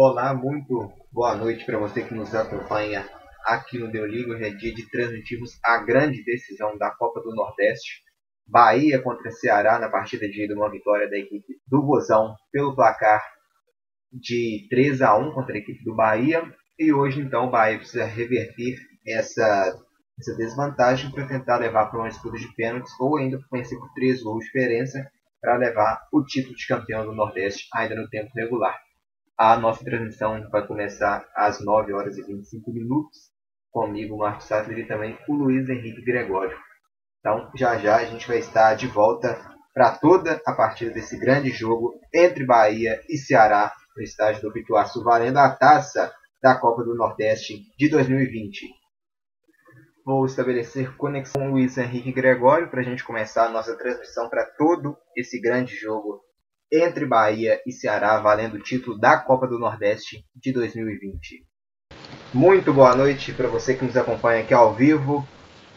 Olá, muito boa noite para você que nos acompanha aqui no Deu Liga. Hoje é dia de transmitirmos a grande decisão da Copa do Nordeste. Bahia contra Ceará na partida de ida, uma vitória da equipe do Vozão pelo placar de 3 a 1 contra a equipe do Bahia. E hoje, então, o Bahia precisa reverter essa, essa desvantagem para tentar levar para uma disputa de pênaltis ou ainda vencer por 3 gols de diferença para levar o título de campeão do Nordeste ainda no tempo regular. A nossa transmissão vai começar às 9 horas e 25 minutos. Comigo, Marcos Sattler e também o Luiz Henrique Gregório. Então, já já a gente vai estar de volta para toda a partida desse grande jogo entre Bahia e Ceará no estádio do Pituaçu, valendo a taça da Copa do Nordeste de 2020. Vou estabelecer conexão com o Luiz Henrique Gregório para a gente começar a nossa transmissão para todo esse grande jogo entre Bahia e Ceará, valendo o título da Copa do Nordeste de 2020. Muito boa noite para você que nos acompanha aqui ao vivo.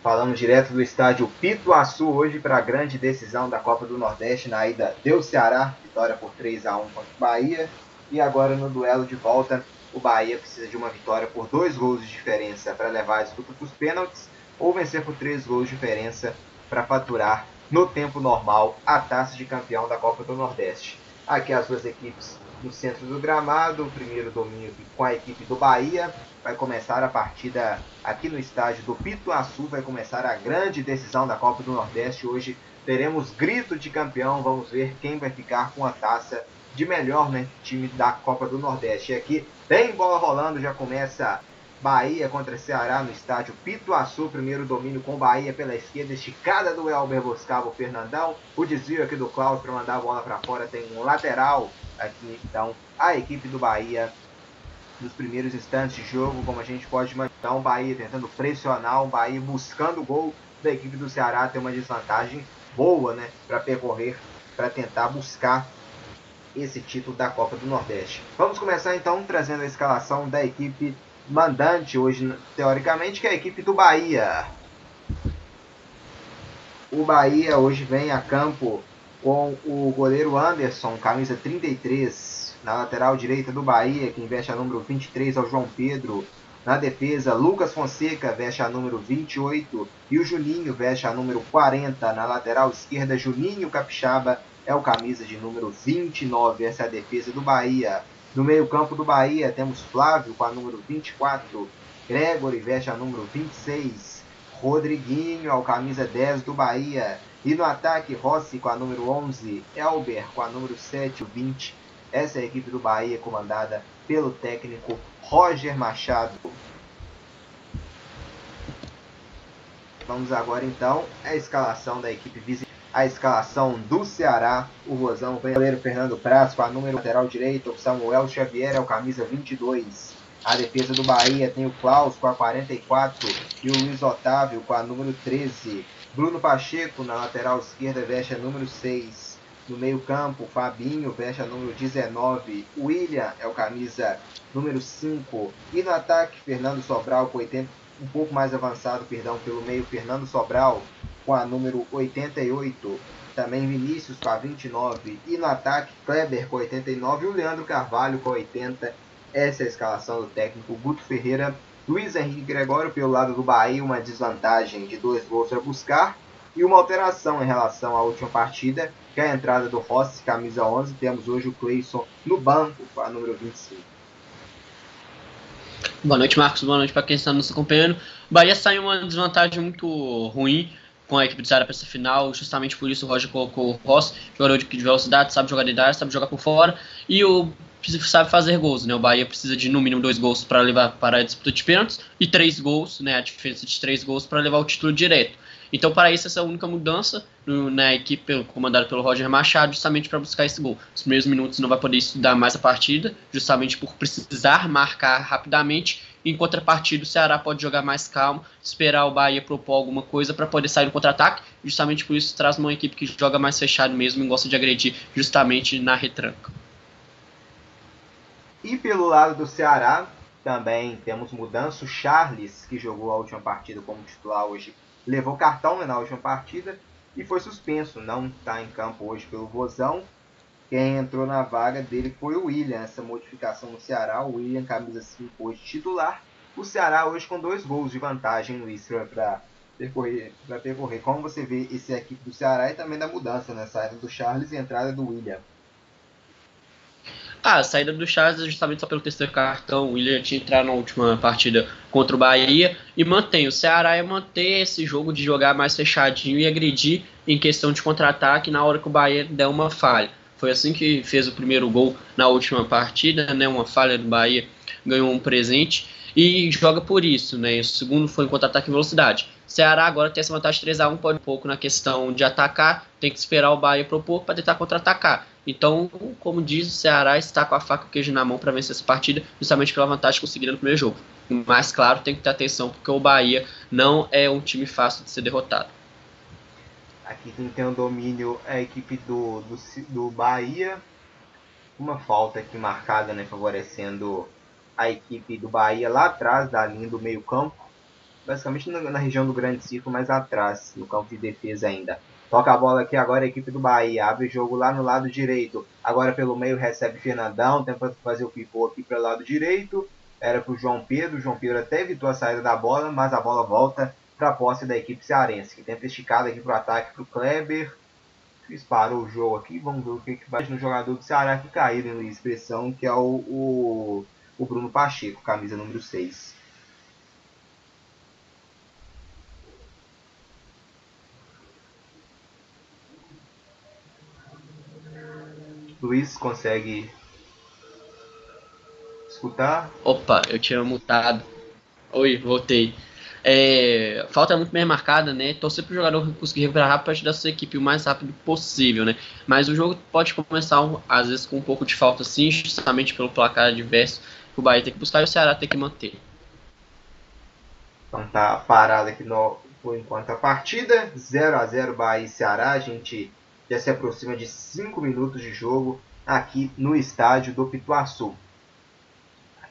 Falamos direto do estádio Pituaçu hoje para a grande decisão da Copa do Nordeste na ida deu Ceará, vitória por 3 a 1 contra o Bahia. E agora no duelo de volta, o Bahia precisa de uma vitória por dois gols de diferença para levar a disputa para os pênaltis ou vencer por três gols de diferença para faturar no tempo normal a taça de campeão da Copa do Nordeste. Aqui as duas equipes no centro do gramado, o primeiro domínio com a equipe do Bahia. Vai começar a partida aqui no estádio do Pituaçu, vai começar a grande decisão da Copa do Nordeste. Hoje teremos grito de campeão, vamos ver quem vai ficar com a taça de melhor né, time da Copa do Nordeste. E aqui tem bola rolando, já começa Bahia contra Ceará no estádio Pituaçu. Primeiro domínio com Bahia pela esquerda. Esticada do Elber buscava o Fernandão. O desvio aqui do Klaus para mandar a bola para fora. Tem um lateral aqui. Então, a equipe do Bahia nos primeiros instantes de jogo, como a gente pode imaginar, o Bahia tentando pressionar, o Bahia buscando o gol da equipe do Ceará, tem uma desvantagem boa, né, para percorrer, para tentar buscar esse título da Copa do Nordeste. Vamos começar então trazendo a escalação da equipe mandante hoje, teoricamente, que é a equipe do Bahia. O Bahia hoje vem a campo com o goleiro Anderson, camisa 33, na lateral direita do Bahia, que veste a número 23 ao João Pedro. Na defesa, Lucas Fonseca veste a número 28 e o Juninho veste a número 40. Na lateral esquerda, Juninho Capixaba é o camisa de número 29. Essa é a defesa do Bahia. No meio-campo do Bahia temos Flávio com a número 24, Gregory veste a número 26, Rodriguinho ao camisa 10 do Bahia. E no ataque, Rossi com a número 11, Elber com a número 7, o 20. Essa é a equipe do Bahia comandada pelo técnico Roger Machado. Vamos agora então à escalação da equipe visitante a escalação do Ceará. O Rosão vem goleiro Fernando Praz com a número lateral direito. O Samuel Xavier é o camisa 22. A defesa do Bahia tem o Klaus com a 44 e o Luiz Otávio com a número 13. Bruno Pacheco na lateral esquerda veste a número 6. No meio-campo, Fabinho veste a número 19. William é o camisa número 5. E no ataque, Fernando Sobral com 80, um pouco mais avançado, perdão, pelo meio, Fernando Sobral com a número 88, também Vinícius com a 29 e no ataque Kleber com 89 e o Leandro Carvalho com 80. Essa é a escalação do técnico Guto Ferreira. Luiz Henrique Gregório pelo lado do Bahia, uma desvantagem de dois gols a buscar e uma alteração em relação à última partida, que é a entrada do Rossi, camisa 11. Temos hoje o Cleison no banco com a número 25. Boa noite, Marcos. Boa noite para quem está nos acompanhando. O Bahia saiu uma desvantagem muito ruim com a equipe do Ceará para essa final, justamente por isso o Roger colocou o Ross, jogador de, velocidade, sabe jogar de idade, sabe jogar por fora, e o sabe fazer gols, né? O Bahia precisa de no mínimo dois gols para levar para a disputa de pênaltis e três gols, né? A diferença de três gols para levar o título direto. Então, para isso, essa é a única mudança na equipe comandada pelo Roger Machado, justamente para buscar esse gol. Os primeiros minutos não vai poder estudar mais a partida, justamente por precisar marcar rapidamente em contrapartida, o Ceará pode jogar mais calmo, esperar o Bahia propor alguma coisa para poder sair no contra-ataque. Justamente por isso traz uma equipe que joga mais fechado mesmo e gosta de agredir justamente na retranca. E pelo lado do Ceará, também temos mudança. O Charles, que jogou a última partida como titular hoje, levou cartão na última partida e foi suspenso. Não está em campo hoje pelo Vozão. Quem entrou na vaga dele foi o William. Essa modificação no Ceará. O William, camisa 5 hoje titular. O Ceará hoje com dois gols de vantagem, Luiz, para percorrer, percorrer. Como você vê esse equipe do Ceará e também da mudança, né? Saída do Charles e entrada do William. Ah, a saída do Charles é justamente só pelo terceiro cartão. O William tinha entrado na última partida contra o Bahia e mantém. O Ceará é manter esse jogo de jogar mais fechadinho e agredir em questão de contra-ataque na hora que o Bahia der uma falha. Foi assim que fez o primeiro gol na última partida, né? Uma falha do Bahia ganhou um presente e joga por isso, né? O segundo foi em contra-ataque em velocidade. Ceará agora tem essa vantagem 3 a 1 pode um pouco na questão de atacar, tem que esperar o Bahia propor para tentar contra-atacar. Então, como diz, o Ceará está com a faca e o queijo na mão para vencer essa partida, justamente pela vantagem conseguida no primeiro jogo. Mas, claro, tem que ter atenção, porque o Bahia não é um time fácil de ser derrotado. Aqui quem tem o domínio é a equipe do, do, do Bahia. Uma falta aqui marcada, né, favorecendo a equipe do Bahia lá atrás da linha do meio campo. Basicamente na, região do grande círculo, mais atrás, no campo de defesa ainda. Toca a bola aqui agora a equipe do Bahia. Abre o jogo lá no lado direito. Agora pelo meio recebe Fernandão. Tenta fazer o pivô aqui pelo lado direito. Era para o João Pedro. João Pedro até evitou a saída da bola, mas a bola volta para a posse da equipe cearense. Que tenta esticada aqui para o ataque para o Kleber. Disparou o jogo aqui. Vamos ver o que, que vai no jogador do Ceará que caiu em expressão, que é o, o, o Bruno Pacheco, camisa número 6. Luiz consegue escutar? Opa, eu tinha mutado. Oi, voltei. É, falta muito bem marcada, né? Torcer para o jogador conseguir recuperar rápido para ajudar sua equipe o mais rápido possível, né? Mas o jogo pode começar, às vezes, com um pouco de falta, sim, justamente pelo placar adverso que o Bahia tem que buscar e o Ceará tem que manter. Então tá parado aqui no, por enquanto a partida. 0 a 0 Bahia e Ceará. A gente já se aproxima de 5 minutos de jogo aqui no estádio do Pituaçu.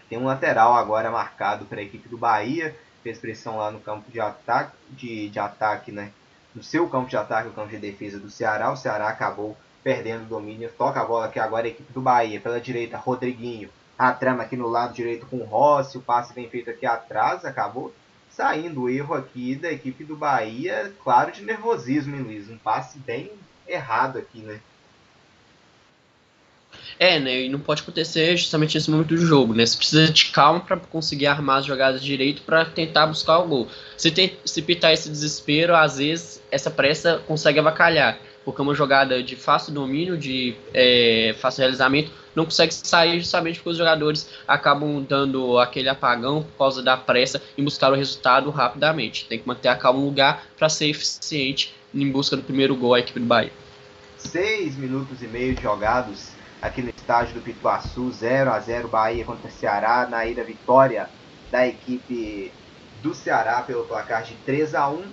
Tem um lateral agora marcado para a equipe do Bahia. Fez pressão lá no campo de ataque, de, de ataque, né? No seu campo de ataque, o campo de defesa do Ceará. O Ceará acabou perdendo o domínio. Toca a bola aqui agora a equipe do Bahia. Pela direita, Rodriguinho. A trama aqui no lado direito com o Rossi. O passe bem feito aqui atrás. Acabou saindo o erro aqui da equipe do Bahia. Claro, de nervosismo, hein, Luiz? Um passe bem errado aqui, né? É, né? E não pode acontecer justamente nesse momento do jogo, né? Você precisa de calma para conseguir armar as jogadas direito para tentar buscar o gol. Se, tem, se pitar esse desespero, às vezes essa pressa consegue avacalhar, porque uma jogada de fácil domínio, de é, fácil realizamento, não consegue sair justamente porque os jogadores acabam dando aquele apagão por causa da pressa em buscar o resultado rapidamente. Tem que manter a calma no lugar para ser eficiente em busca do primeiro gol à equipe do Bahia. Seis minutos e meio jogados aqui no estádio do Pituaçu, 0 a 0 Bahia contra Ceará, na ida vitória da equipe do Ceará pelo placar de 3 a 1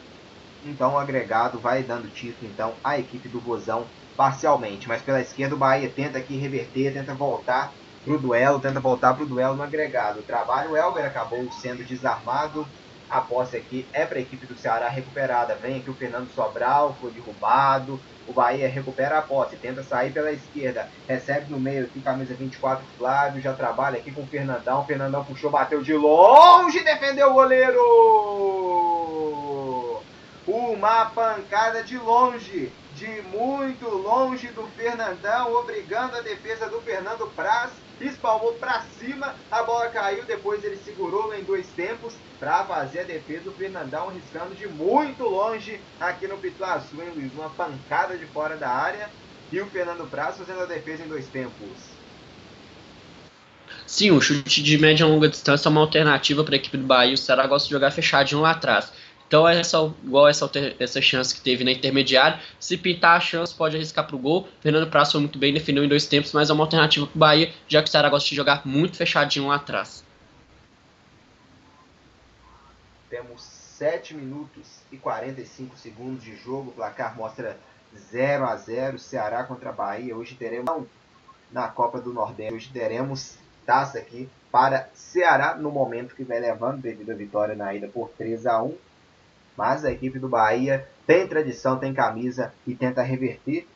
Então o agregado vai dando título então à equipe do Bozão parcialmente. Mas pela esquerda o Bahia tenta aqui reverter, tenta voltar para o duelo, tenta voltar para o duelo no agregado. O trabalho, o Elber acabou sendo desarmado a posse aqui é para a equipe do Ceará recuperada. Vem aqui o Fernando Sobral, foi derrubado. O Bahia recupera a posse, tenta sair pela esquerda. Recebe no meio aqui, camisa 24, Flávio. Já trabalha aqui com o Fernandão. O Fernandão puxou, bateu de longe, defendeu o goleiro. Uma pancada de longe, de muito longe do Fernandão, obrigando a defesa do Fernando Praz espalmou para cima, a bola caiu, depois ele segurou em dois tempos para fazer a defesa. O Fernandão riscando de muito longe aqui no Pituaçu, hein, Luiz? Uma pancada de fora da área e o Fernando Praz fazendo a defesa em dois tempos. Sim, o chute de média e longa distância é uma alternativa para a equipe do Bahia. O Ceará gosta de jogar fechadinho lá atrás. Então, essa, igual essa, essa chance que teve na intermediária, se pintar a chance, pode arriscar para o gol. Fernando Praça foi muito bem, defendeu em dois tempos, mas é uma alternativa para o Bahia, já que o Ceará gosta de jogar muito fechadinho lá atrás. Temos 7 minutos e 45 segundos de jogo. O placar mostra 0 a 0 Ceará contra Bahia. Hoje teremos na Copa do Nordeste. Hoje teremos taça aqui para Ceará no momento que vai levando devido à vitória na ida por 3 a 1 mas a equipe do Bahia tem tradição, tem camisa e tenta reverter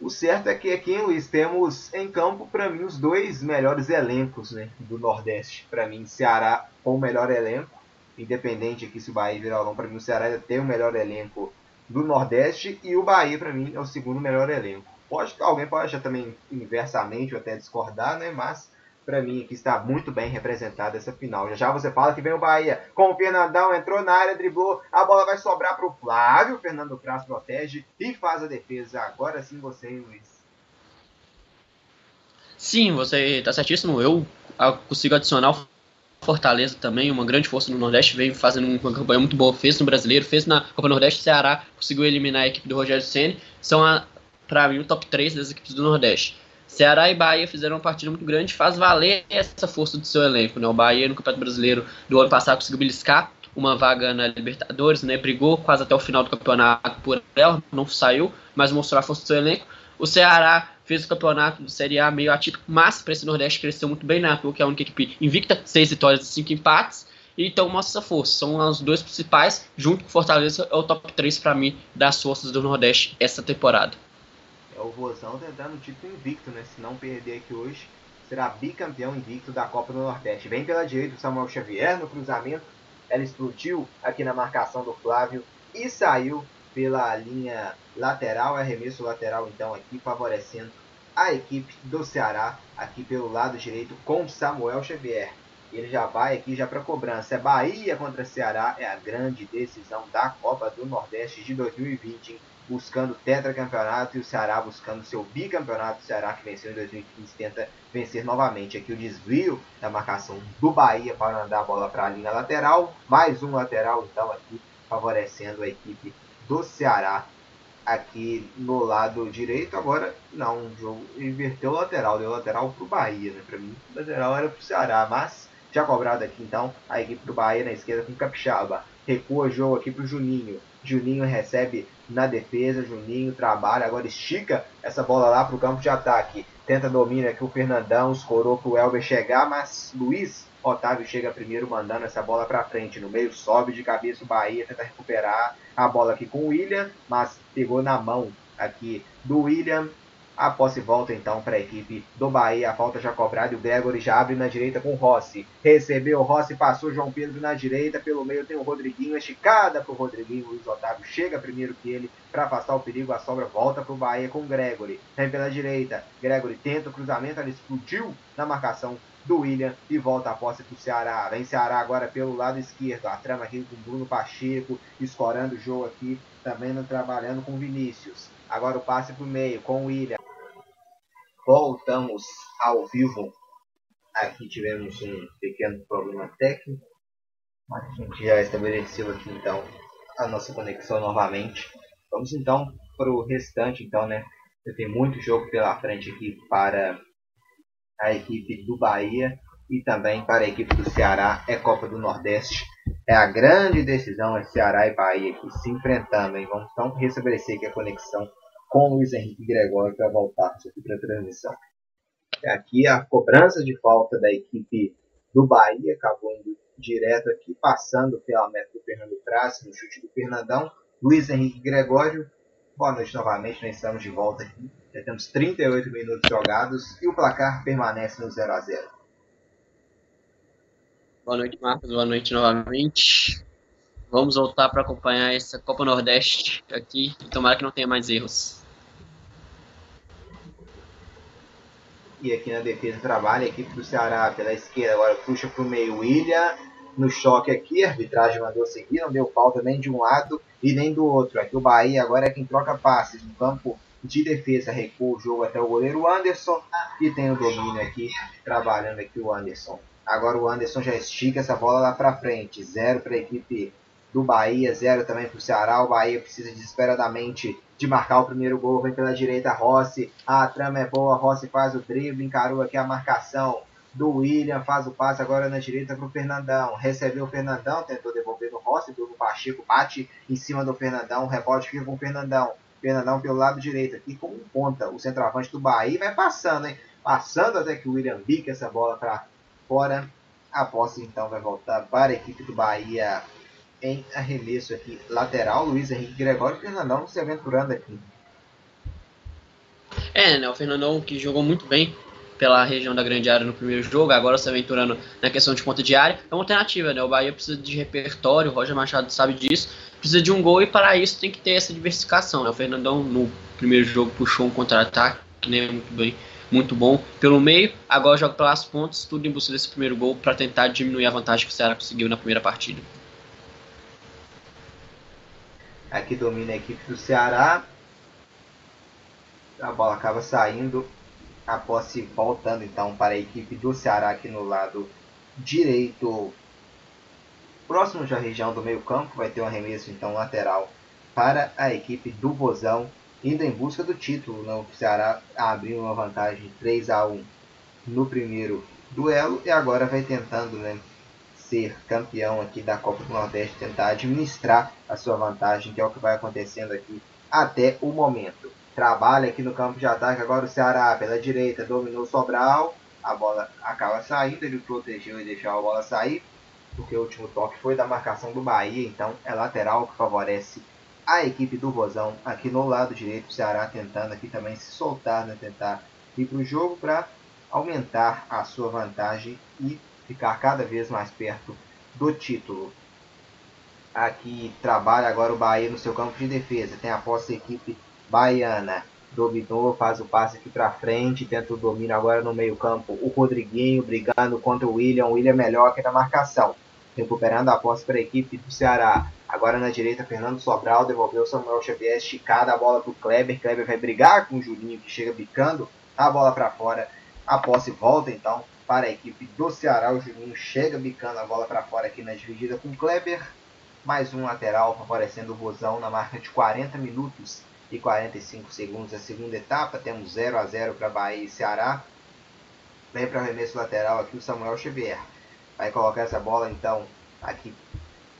O certo é que aqui em Luiz temos em campo, para mim, os dois melhores elencos né, do Nordeste. Para mim, Ceará com o melhor elenco, independente aqui se o Bahia virar ou não, para mim o Ceará tem o melhor elenco do Nordeste e o Bahia, para mim, é o segundo melhor elenco. Pode, alguém pode achar também inversamente ou até discordar, né? Mas para mim aqui está muito bem representada essa final. Já já você fala que vem o Bahia com o Fernandão, entrou na área, driblou, a bola vai sobrar para o Flávio, Fernando Praz protege e faz a defesa. Agora sim você, Luiz. Sim, você está certíssimo. Eu consigo adicionar o Fortaleza também, uma grande força no Nordeste, vem fazendo uma campanha muito boa, fez no Brasileiro, fez na Copa Nordeste, Ceará conseguiu eliminar a equipe do Rogério Ceni, são para mim o top 3 das equipes do Nordeste. Ceará e Bahia fizeram uma partida muito grande, faz valer essa força do seu elenco. Né? O Bahia, no Campeonato Brasileiro do ano passado, conseguiu beliscar uma vaga na Libertadores, né? brigou quase até o final do campeonato por ela, não saiu, mas mostrou a força do seu elenco. O Ceará fez o campeonato de Série A meio atípico, mas para esse Nordeste cresceu muito bem, né? que é a única equipe invicta, seis vitórias e cinco empates. Então mostra essa força. São os dois principais, junto com Fortaleza, é o top 3 para mim das forças do Nordeste essa temporada. É o Vozão tentando o título invicto, né? Se não perder aqui hoje, será bicampeão invicto da Copa do Nordeste. Vem pela direita o Samuel Xavier no cruzamento. Ela explodiu aqui na marcação do Flávio e saiu pela linha lateral. Arremesso lateral, então, aqui favorecendo a equipe do Ceará, aqui pelo lado direito, com Samuel Xavier. Ele já vai aqui já para cobrança. É Bahia contra Ceará, é a grande decisão da Copa do Nordeste de 2020. Hein? Buscando tetracampeonato e o Ceará buscando seu bicampeonato. O Ceará que venceu em 2015 tenta vencer novamente. Aqui o desvio da marcação do Bahia para mandar a bola para a linha lateral. Mais um lateral então aqui favorecendo a equipe do Ceará aqui no lado direito. Agora não, o jogo inverteu o lateral, deu lateral para o Bahia, né? Para mim, o lateral era para o Ceará, mas já cobrado aqui então a equipe do Bahia na esquerda com Capixaba. Recua o jogo aqui para o Juninho. Juninho recebe na defesa, Juninho trabalha, agora estica essa bola lá para o campo de ataque. Tenta domina aqui o Fernandão, escorou para o Elber chegar, mas Luiz Otávio chega primeiro mandando essa bola para frente. No meio sobe de cabeça o Bahia, tenta recuperar a bola aqui com o William, mas pegou na mão aqui do William. A posse volta então para a equipe do Bahia. A falta já cobrada e o Gregory já abre na direita com o Rossi. Recebeu o Rossi, passou João Pedro na direita. Pelo meio tem o Rodriguinho. Esticada para o Rodriguinho. Luiz Otávio chega primeiro que ele para afastar o perigo. A sobra volta para o Bahia com o Gregory. Vem pela direita. Gregory tenta o cruzamento. Ele explodiu na marcação do William e volta a posse para o Ceará. Vem Ceará agora pelo lado esquerdo. A trama aqui com o Bruno Pacheco, escorando o jogo aqui, também trabalhando com Vinícius. Agora o passe para o meio com o William voltamos ao vivo. Aqui tivemos um pequeno problema técnico, mas a gente já estabeleceu aqui então a nossa conexão novamente. Vamos então para o restante, então, né? Tem muito jogo pela frente aqui para a equipe do Bahia e também para a equipe do Ceará. É Copa do Nordeste. É a grande decisão, é Ceará e Bahia aqui se enfrentando. Hein? Vamos então restabelecer aqui a conexão com Luiz Henrique Gregório para voltar aqui para a transmissão. Aqui a cobrança de falta da equipe do Bahia acabou indo direto aqui, passando pela meta do Fernando Praça, no chute do Fernandão. Luiz Henrique Gregório, boa noite novamente, nós estamos de volta aqui. Já temos 38 minutos jogados e o placar permanece no 0 a 0 Boa noite, Marcos. Boa noite novamente. Vamos voltar para acompanhar essa Copa Nordeste aqui e tomara que não tenha mais erros. E aqui na defesa trabalha a equipe do Ceará pela esquerda. Agora puxa para o meio William. No choque aqui, a arbitragem mandou seguir. Não deu falta nem de um lado e nem do outro. Aqui o Bahia agora é quem troca passes no campo de defesa. Recua o jogo até o goleiro Anderson. E tem o domínio aqui, trabalhando aqui o Anderson. Agora o Anderson já estica essa bola lá para frente. Zero para a equipe do Bahia, zero também para o Ceará. O Bahia precisa desesperadamente de marcar o primeiro gol. Vem pela direita Rossi. A trama é boa. Rossi faz o drible. Encarou aqui a marcação do William. Faz o passe agora na direita para o Fernandão. Recebeu o Fernandão. Tentou devolver no Rossi. o Pacheco bate em cima do Fernandão. O rebote fica com o Fernandão. Fernandão pelo lado direito aqui com ponta. O centroavante do Bahia vai passando, hein? Passando até que o William bica essa bola para fora. A posse então vai voltar para a equipe do Bahia em arremesso aqui lateral. Luiz Henrique Gregório e Fernandão se aventurando aqui. É, né? O Fernandão que jogou muito bem pela região da grande área no primeiro jogo, agora se aventurando na questão de ponta de área, é uma alternativa, né? O Bahia precisa de repertório, o Roger Machado sabe disso, precisa de um gol e para isso tem que ter essa diversificação, né? O Fernandão no primeiro jogo puxou um contra-ataque, né? Muito bem, muito bom pelo meio, agora joga pelas pontas, tudo em busca desse primeiro gol para tentar diminuir a vantagem que o Ceará conseguiu na primeira partida. Aqui domina a equipe do Ceará. A bola acaba saindo a posse voltando então para a equipe do Ceará aqui no lado direito. Próximo da região do meio campo vai ter um arremesso então lateral para a equipe do Bozão, indo em busca do título. Né? O Ceará abriu uma vantagem 3 a 1 no primeiro duelo e agora vai tentando né, ser campeão aqui da Copa do Nordeste, tentar administrar a sua vantagem, que é o que vai acontecendo aqui até o momento trabalha aqui no campo de ataque. Agora o Ceará pela direita dominou o Sobral. A bola acaba saindo, ele protegeu e deixou a bola sair. Porque o último toque foi da marcação do Bahia. Então é lateral que favorece a equipe do Vozão. Aqui no lado direito, o Ceará tentando aqui também se soltar, né? tentar ir para o jogo para aumentar a sua vantagem e ficar cada vez mais perto do título. Aqui trabalha agora o Bahia no seu campo de defesa. Tem a posse equipe Baiana dominou, faz o passe aqui para frente, tenta o domínio agora no meio campo. O Rodriguinho brigando contra o William, o William melhor aqui na marcação. Recuperando a posse para a equipe do Ceará. Agora na direita, Fernando Sobral devolveu Samuel Xavier, esticada a bola para o Kleber. Kleber vai brigar com o Julinho, que chega bicando a bola para fora. A posse volta então para a equipe do Ceará. O Julinho chega bicando a bola para fora aqui na dividida com o Kleber. Mais um lateral favorecendo o Rosão na marca de 40 minutos e 45 segundos a segunda etapa. Temos 0 a 0 para Bahia e Ceará. Vem para o arremesso lateral aqui o Samuel Xavier. Vai colocar essa bola então aqui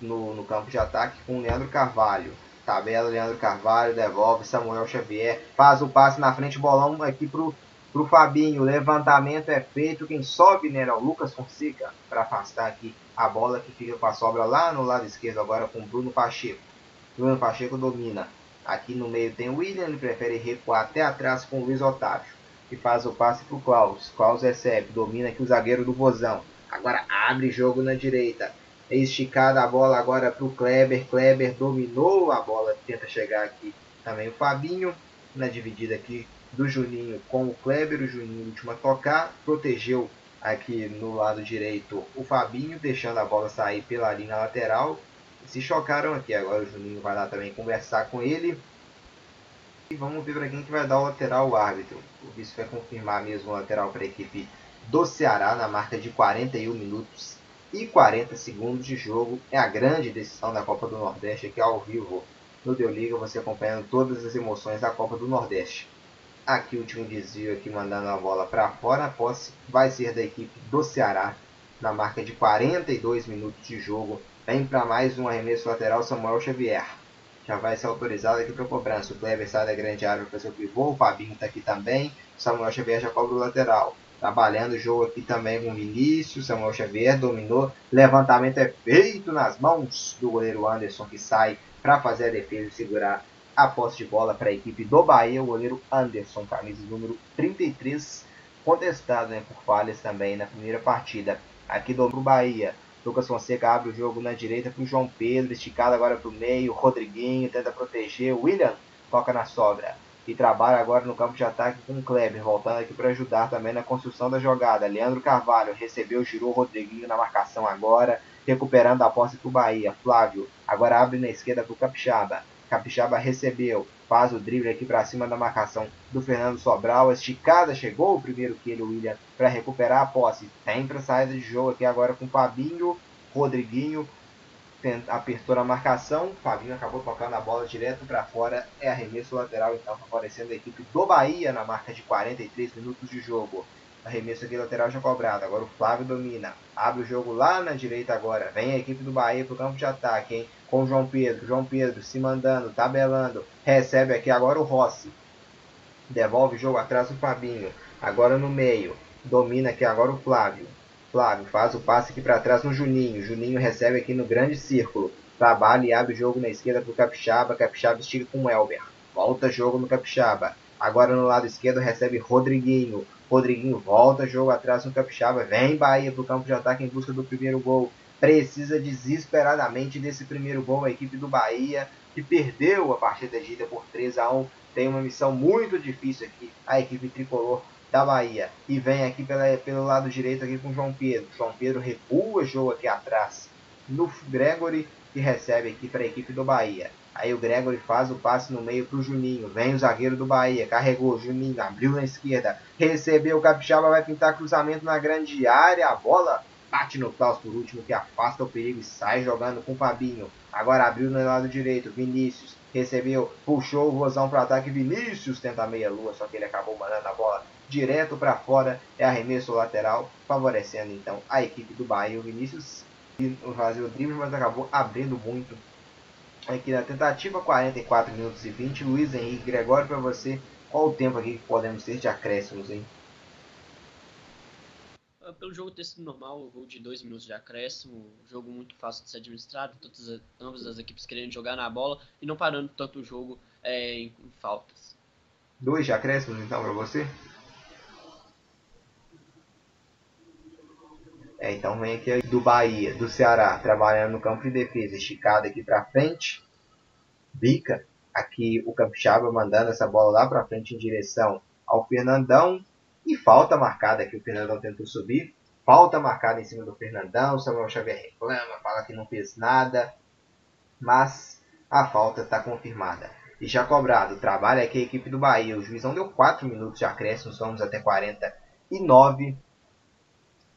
no, no campo de ataque com o Leandro Carvalho. Tabela, Leandro Carvalho, devolve Samuel Xavier. Faz o passe na frente, bolão aqui pro, pro Fabinho. Levantamento é feito. Quem sobe, né? É o Lucas Fonseca para afastar aqui a bola que fica com a sobra lá no lado esquerdo agora com Bruno Pacheco. Bruno Pacheco domina. Aqui no meio tem o William, ele prefere recuar até atrás com o Luiz Otávio. Que faz o passe para o Klaus. Klaus recebe, domina aqui o zagueiro do Vozão. Agora abre jogo na direita. É esticada a bola agora para o Kleber. Kleber dominou a bola, tenta chegar aqui também o Fabinho. Na dividida aqui do Juninho com o Kleber. O Juninho último a tocar. Protegeu aqui no lado direito o Fabinho, deixando a bola sair pela linha lateral se chocaram aqui. Agora o Juninho vai lá também conversar com ele. E vamos ver para quem que vai dar o lateral o árbitro. O vice vai confirmar mesmo o lateral para a equipe do Ceará na marca de 41 minutos e 40 segundos de jogo. É a grande decisão da Copa do Nordeste aqui ao vivo no Deu Liga, você acompanhando todas as emoções da Copa do Nordeste. Aqui o último desvio aqui mandando a bola para fora. A posse vai ser da equipe do Ceará na marca de 42 minutos de jogo. Vem para mais um arremesso lateral Samuel Xavier. Já vai ser autorizado aqui para cobrança. O Kleber sai da grande área para seu pivô. O Fabinho está aqui também. Samuel Xavier já cobra o lateral. Trabalhando o jogo aqui também com o Vinícius. Samuel Xavier dominou. Levantamento é feito nas mãos do goleiro Anderson que sai para fazer a defesa e segurar a posse de bola para a equipe do Bahia. O goleiro Anderson, camisa número 33, contestado né, por falhas também na primeira partida. Aqui do Bahia. Lucas Fonseca abre o jogo na direita para o João Pedro, esticado agora para o meio. Rodriguinho tenta proteger. William toca na sobra. E trabalha agora no campo de ataque com o Kleber, voltando aqui para ajudar também na construção da jogada. Leandro Carvalho recebeu, girou o Rodriguinho na marcação agora, recuperando a posse para o Bahia. Flávio agora abre na esquerda para o Capixaba. Capixaba recebeu, faz o drible aqui para cima da marcação do Fernando Sobral. Esticada chegou o primeiro que ele, William, para recuperar a posse. Tem para saída de jogo aqui agora com Fabinho, Rodriguinho. Apertou na marcação, Fabinho acabou tocando a bola direto para fora. É arremesso lateral, então favorecendo a equipe do Bahia na marca de 43 minutos de jogo. Arremesso aqui lateral já cobrado. Agora o Flávio domina. Abre o jogo lá na direita agora. Vem a equipe do Bahia pro campo de ataque, hein? Com o João Pedro. João Pedro se mandando, tabelando. Recebe aqui agora o Rossi. Devolve o jogo atrás do Fabinho. Agora no meio. Domina aqui agora o Flávio. Flávio faz o passe aqui para trás no Juninho. Juninho recebe aqui no grande círculo. Trabalha e abre o jogo na esquerda pro Capixaba. Capixaba estica com o Elber. Volta jogo no Capixaba. Agora no lado esquerdo recebe Rodriguinho. Rodriguinho volta, jogo atrás no Capixaba. Vem Bahia para o campo de ataque em busca do primeiro gol. Precisa desesperadamente desse primeiro gol a equipe do Bahia, que perdeu a partida de ida por 3 a 1 Tem uma missão muito difícil aqui, a equipe tricolor da Bahia. E vem aqui pela, pelo lado direito aqui com João Pedro. João Pedro recua jogo aqui atrás no Gregory, que recebe aqui para a equipe do Bahia. Aí o Gregory faz o passe no meio para o Juninho. Vem o zagueiro do Bahia. Carregou. Juninho abriu na esquerda. Recebeu. O Capixaba vai pintar cruzamento na grande área. A bola bate no Klaus por último, que afasta o perigo e sai jogando com o Fabinho. Agora abriu no lado direito. Vinícius recebeu. Puxou o Rosão para ataque. Vinícius tenta meia-lua. Só que ele acabou mandando a bola direto para fora. É arremesso lateral. Favorecendo então a equipe do Bahia. O Vinícius fazia o drible, mas acabou abrindo muito aqui na tentativa, 44 minutos e 20. Luiz Henrique Gregório, para você, qual o tempo aqui que podemos ter de acréscimos, hein? Ah, pelo jogo ter sido normal, o gol de 2 minutos de acréscimo, jogo muito fácil de ser administrado, todas, ambas as equipes querendo jogar na bola e não parando tanto o jogo é, em, em faltas. Dois de acréscimos então para você? É, então vem aqui do Bahia, do Ceará, trabalhando no campo de defesa, esticado aqui para frente. Bica, aqui o Capixaba mandando essa bola lá para frente em direção ao Fernandão. E falta marcada aqui, o Fernandão tentou subir. Falta marcada em cima do Fernandão. Samuel Xavier reclama, fala que não fez nada. Mas a falta está confirmada. E já cobrado, trabalha aqui a equipe do Bahia. O juizão deu 4 minutos de acréscimo, vamos até 49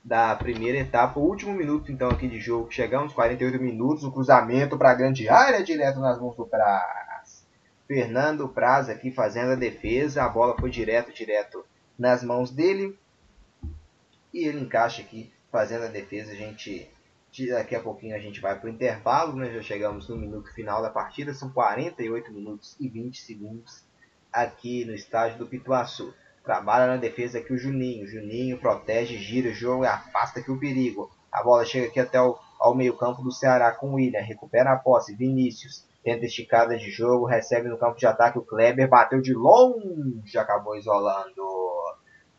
da primeira etapa. O último minuto, então, aqui de jogo. Chegamos, 48 minutos. O cruzamento para a grande área, direto nas mãos do Praz. Fernando Praz aqui fazendo a defesa. A bola foi direto, direto nas mãos dele. E ele encaixa aqui, fazendo a defesa. A gente, daqui a pouquinho a gente vai para o intervalo. Né? já chegamos no minuto final da partida. São 48 minutos e 20 segundos aqui no estádio do Pituaçu. Trabalha na defesa aqui o Juninho. Juninho protege, gira o jogo e afasta aqui o perigo. A bola chega aqui até o ao meio campo do Ceará com o William. Recupera a posse. Vinícius tenta esticada de jogo. Recebe no campo de ataque o Kleber. Bateu de longe. Acabou isolando.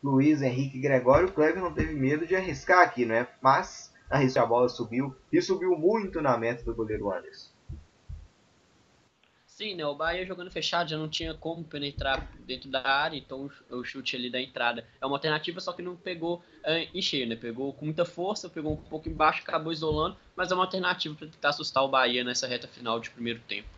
Luiz Henrique Gregório. O Kleber não teve medo de arriscar aqui, né? Mas a bola subiu. E subiu muito na meta do goleiro Anderson. Sim, né? O Bahia jogando fechado já não tinha como penetrar dentro da área, então o chute ali da entrada é uma alternativa, só que não pegou é, em cheio, né? Pegou com muita força, pegou um pouco embaixo, acabou isolando, mas é uma alternativa para tentar assustar o Bahia nessa reta final de primeiro tempo.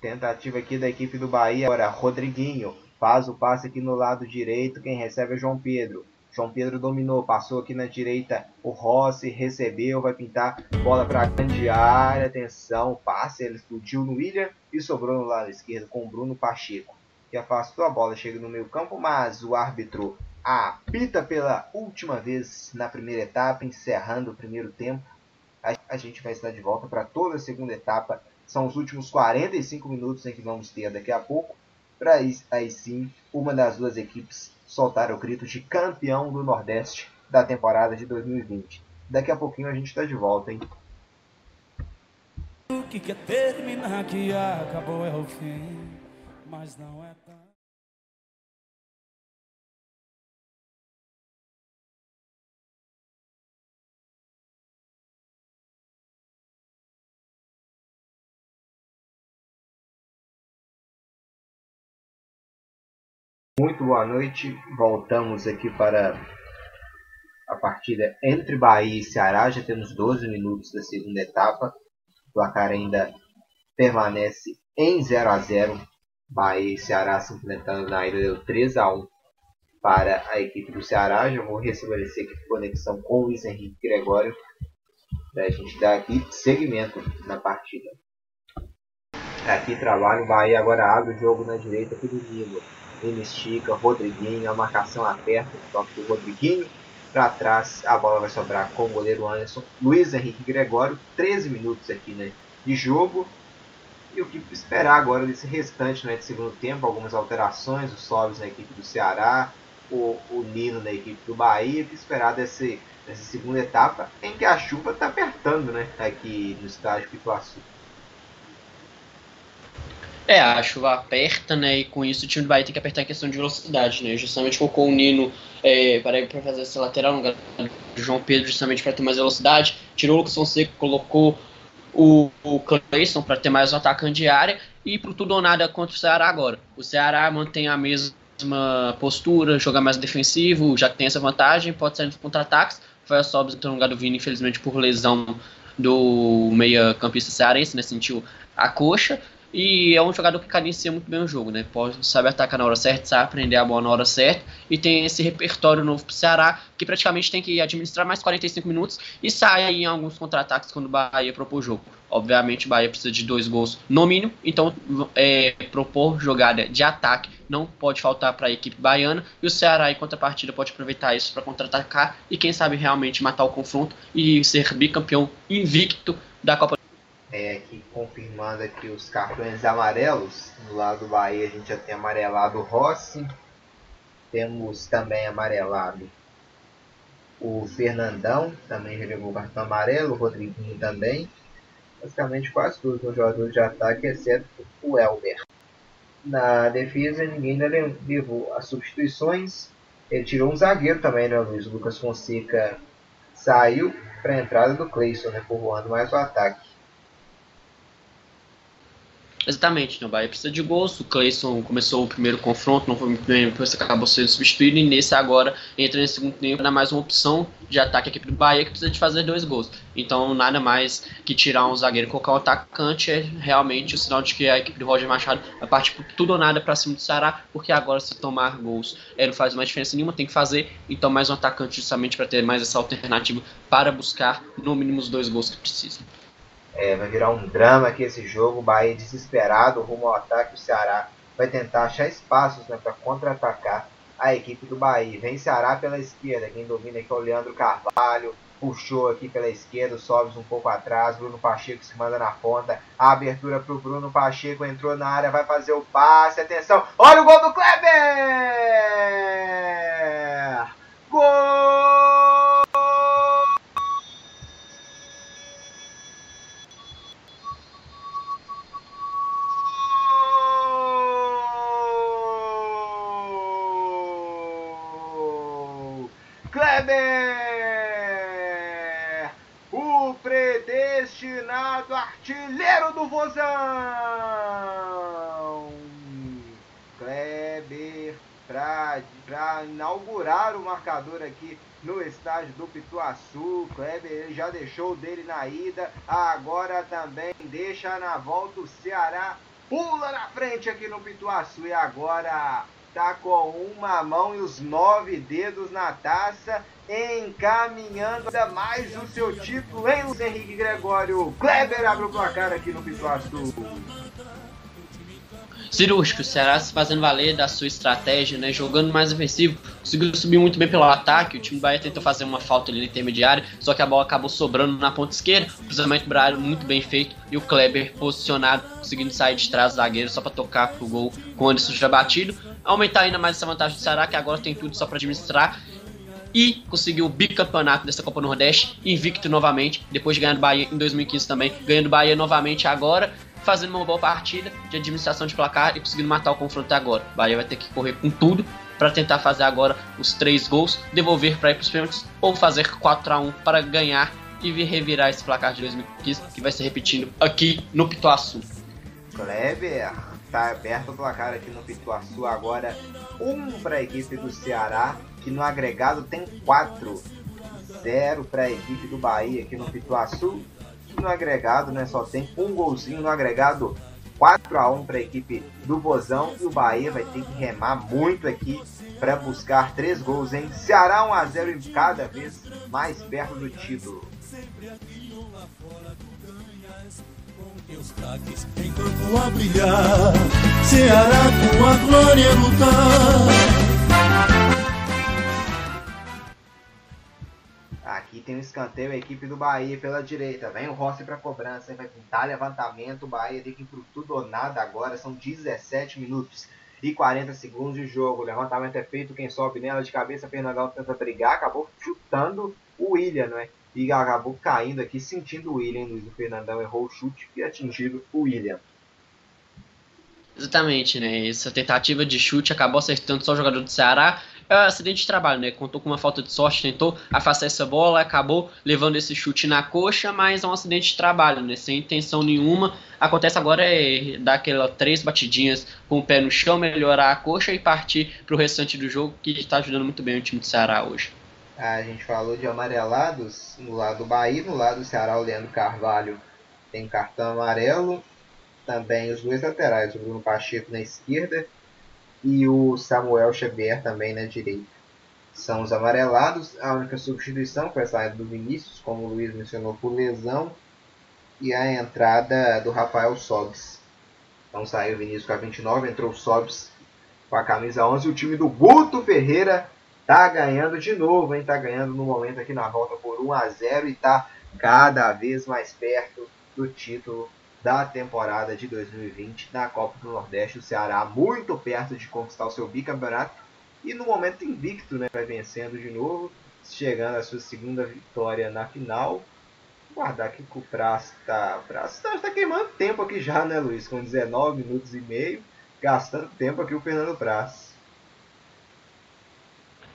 Tentativa aqui da equipe do Bahia, agora Rodriguinho faz o passe aqui no lado direito, quem recebe é João Pedro. João Pedro dominou, passou aqui na direita. O Rossi recebeu, vai pintar bola para a grande área. Atenção, passe, ele explodiu no William e sobrou no lado esquerdo com o Bruno Pacheco, que afastou a bola, chega no meio campo, mas o árbitro apita pela última vez na primeira etapa, encerrando o primeiro tempo. A gente vai estar de volta para toda a segunda etapa. São os últimos 45 minutos em que vamos ter daqui a pouco. Para aí, aí sim, uma das duas equipes soltar o grito de campeão do Nordeste da temporada de 2020. Daqui a pouquinho a gente está de volta, hein? O que quer terminar que acabou é o fim, mas não é tão... Muito boa noite. Voltamos aqui para a partida entre Bahia e Ceará. Já temos 12 minutos da segunda etapa. O placar ainda permanece em 0 a 0. Bahia e Ceará se enfrentando na ida deu 3 a 1 para a equipe do Ceará. Já vou restabelecer aqui conexão com o Luiz Henrique Gregório para a gente dar aqui seguimento na partida. Aqui trabalho, o Bahia agora abre o jogo na direita para o ele estica, Rodriguinho, a marcação aperta, toque do Rodriguinho. Para trás, a bola vai sobrar com o goleiro Anderson. Luiz Henrique Gregório, 13 minutos aqui né, de jogo. E o que esperar agora desse restante né, de segundo tempo? Algumas alterações, o Sobres na equipe do Ceará, o, o Nino na equipe do Bahia. O que esperar desse, dessa segunda etapa em que a chuva está apertando né, aqui no estádio Pituaçu. É, a chuva aperta, né? E com isso o time do Bahia tem que apertar em questão de velocidade, né? Justamente colocou o Nino é, para, para fazer essa lateral no João Pedro, justamente para ter mais velocidade. Tirou o Lucas Fonseca, colocou o, o Cleison para ter mais um atacante de área. E pro tudo ou nada contra o Ceará agora. O Ceará mantém a mesma postura, joga mais defensivo, já tem essa vantagem, pode sair nos contra-ataques. Foi Sobs entrou no lugar do Vini, infelizmente por lesão do meia-campista cearense, né? Sentiu a coxa. E é um jogador que cadencia muito bem o jogo, né? Pode, sabe atacar na hora certa, sabe aprender a bola na hora certa. E tem esse repertório novo pro Ceará, que praticamente tem que administrar mais 45 minutos e sair em alguns contra-ataques quando o Bahia propor o jogo. Obviamente, o Bahia precisa de dois gols no mínimo, então é, propor jogada de ataque não pode faltar para a equipe baiana. E o Ceará, em contrapartida, pode aproveitar isso para contra-atacar e, quem sabe, realmente matar o confronto e ser bicampeão invicto da Copa é, aqui confirmando aqui os cartões amarelos. Do lado do Bahia a gente já tem amarelado o Rossi. Temos também amarelado o Fernandão, também já levou o cartão amarelo, o Rodriguinho também. Basicamente quase todos os jogadores de ataque, exceto o Elber. Na defesa ninguém ainda levou as substituições. Ele tirou um zagueiro também, né, Luiz? O Lucas Fonseca saiu para a entrada do Cleison, né, povoando mais o ataque. Exatamente, o Bahia precisa de gols. O Cleison começou o primeiro confronto, não foi muito bem, depois acabou sendo substituído. E nesse agora entra nesse segundo tempo, dá mais uma opção de ataque aqui do Bahia que precisa de fazer dois gols. Então, nada mais que tirar um zagueiro e colocar um atacante é realmente o sinal de que a equipe do Roger Machado vai partir por tudo ou nada para cima do Ceará, porque agora, se tomar gols, ele não faz mais diferença nenhuma, tem que fazer. Então, mais um atacante justamente para ter mais essa alternativa para buscar no mínimo os dois gols que precisa. É, vai virar um drama aqui esse jogo. Bahia desesperado rumo ao ataque. O Ceará vai tentar achar espaços né, para contra-atacar a equipe do Bahia. Vem Ceará pela esquerda. Quem domina aqui é o Leandro Carvalho. Puxou aqui pela esquerda, sobe um pouco atrás. Bruno Pacheco se manda na ponta. A abertura para o Bruno Pacheco. Entrou na área, vai fazer o passe. Atenção, olha o gol do Kleber! Gol! Artilheiro do Vozão! Kleber para inaugurar o marcador aqui no estádio do Pituaçu. Kleber ele já deixou dele na ida, agora também deixa na volta o Ceará. Pula na frente aqui no Pituaçu e agora tá com uma mão e os nove dedos na taça encaminhando ainda mais o seu título em Luiz Henrique Gregório. Kleber abre o placar aqui no Pituaçu. Cirúrgico, o Ceará se fazendo valer da sua estratégia, né, jogando mais ofensivo, conseguiu subir muito bem pelo ataque, o time do Bahia tentou fazer uma falta ali na intermediária, só que a bola acabou sobrando na ponta esquerda, o cruzamento do muito bem feito, e o Kleber posicionado, conseguindo sair de trás do zagueiro só para tocar pro gol com o Anderson já batido, aumentar ainda mais essa vantagem do Ceará, que agora tem tudo só para administrar, e conseguiu o bicampeonato dessa Copa Nordeste, invicto novamente, depois de ganhar Bahia em 2015 também, ganhando o Bahia novamente agora, fazendo uma boa partida de administração de placar e conseguindo matar o confronto agora. O Bahia vai ter que correr com tudo para tentar fazer agora os três gols, devolver para ir para os pênaltis ou fazer 4 a 1 para ganhar e revirar esse placar de 2015 que vai se repetindo aqui no Pituaçu. Kleber, tá aberto o placar aqui no Pituaçu agora, um para a equipe do Ceará, que no agregado tem 4. 0 para a equipe do Bahia aqui no Pituaçu. No agregado né, só tem um golzinho no agregado 4 a 1 para a equipe do Bozão. E o Bahia vai ter que remar muito aqui para buscar três gols, hein? Ceará 1 a 0 e cada vez mais perto do título. Enquanto a. tem um escanteio, a equipe do Bahia pela direita. Vem o Rossi para cobrança, vai pintar levantamento. O Bahia tem que ir pro tudo ou nada agora. São 17 minutos e 40 segundos de jogo. O levantamento é feito, quem sobe nela de cabeça, Fernandão tenta brigar, acabou chutando o William, né? E acabou caindo aqui, sentindo o William. Luiz Fernandão errou o chute e atingido o William. Exatamente, né? Essa tentativa de chute acabou acertando só o jogador do Ceará. É um acidente de trabalho, né? Contou com uma falta de sorte, tentou afastar essa bola, acabou levando esse chute na coxa, mas é um acidente de trabalho, né? Sem intenção nenhuma. Acontece agora é dar aquelas três batidinhas com o pé no chão, melhorar a coxa e partir para o restante do jogo, que está ajudando muito bem o time do Ceará hoje. A gente falou de amarelados no lado do Bahia, no lado do Ceará, o Leandro Carvalho tem cartão amarelo. Também os dois laterais, o Bruno Pacheco na esquerda e o Samuel Xavier também na direita. São os amarelados. A única substituição foi a saída do Vinícius, como o Luiz mencionou, por lesão. E a entrada do Rafael Sobis. Então saiu o Vinícius com a 29, entrou o Sobis com a camisa 11. O time do Guto Ferreira tá ganhando de novo, hein? Tá ganhando no momento aqui na volta por 1 a 0 e tá cada vez mais perto do título da temporada de 2020 na Copa do Nordeste. O Ceará muito perto de conquistar o seu bicampeonato e no momento invicto, né? Vai vencendo de novo, chegando à sua segunda vitória na final. Guardar aqui que o Praça tá, Praça tá, tá queimando tempo aqui já, né, Luiz? Com 19 minutos e meio, gastando tempo aqui o Fernando Praça.